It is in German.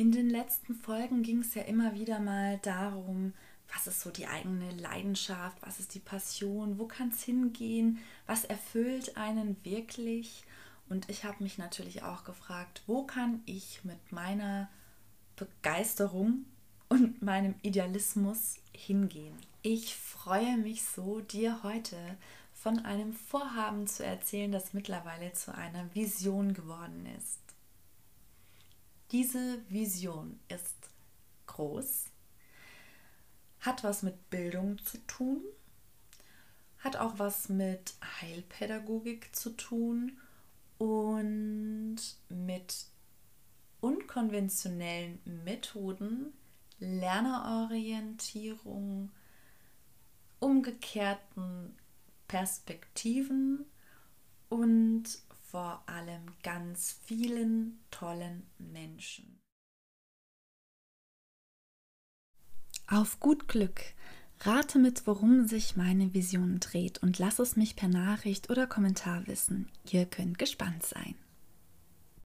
In den letzten Folgen ging es ja immer wieder mal darum, was ist so die eigene Leidenschaft, was ist die Passion, wo kann es hingehen, was erfüllt einen wirklich. Und ich habe mich natürlich auch gefragt, wo kann ich mit meiner Begeisterung und meinem Idealismus hingehen. Ich freue mich so, dir heute von einem Vorhaben zu erzählen, das mittlerweile zu einer Vision geworden ist. Diese Vision ist groß, hat was mit Bildung zu tun, hat auch was mit Heilpädagogik zu tun und mit unkonventionellen Methoden, Lernerorientierung, umgekehrten Perspektiven und vor allem ganz vielen tollen Menschen. Auf gut Glück. Rate mit, worum sich meine Vision dreht und lass es mich per Nachricht oder Kommentar wissen. Ihr könnt gespannt sein.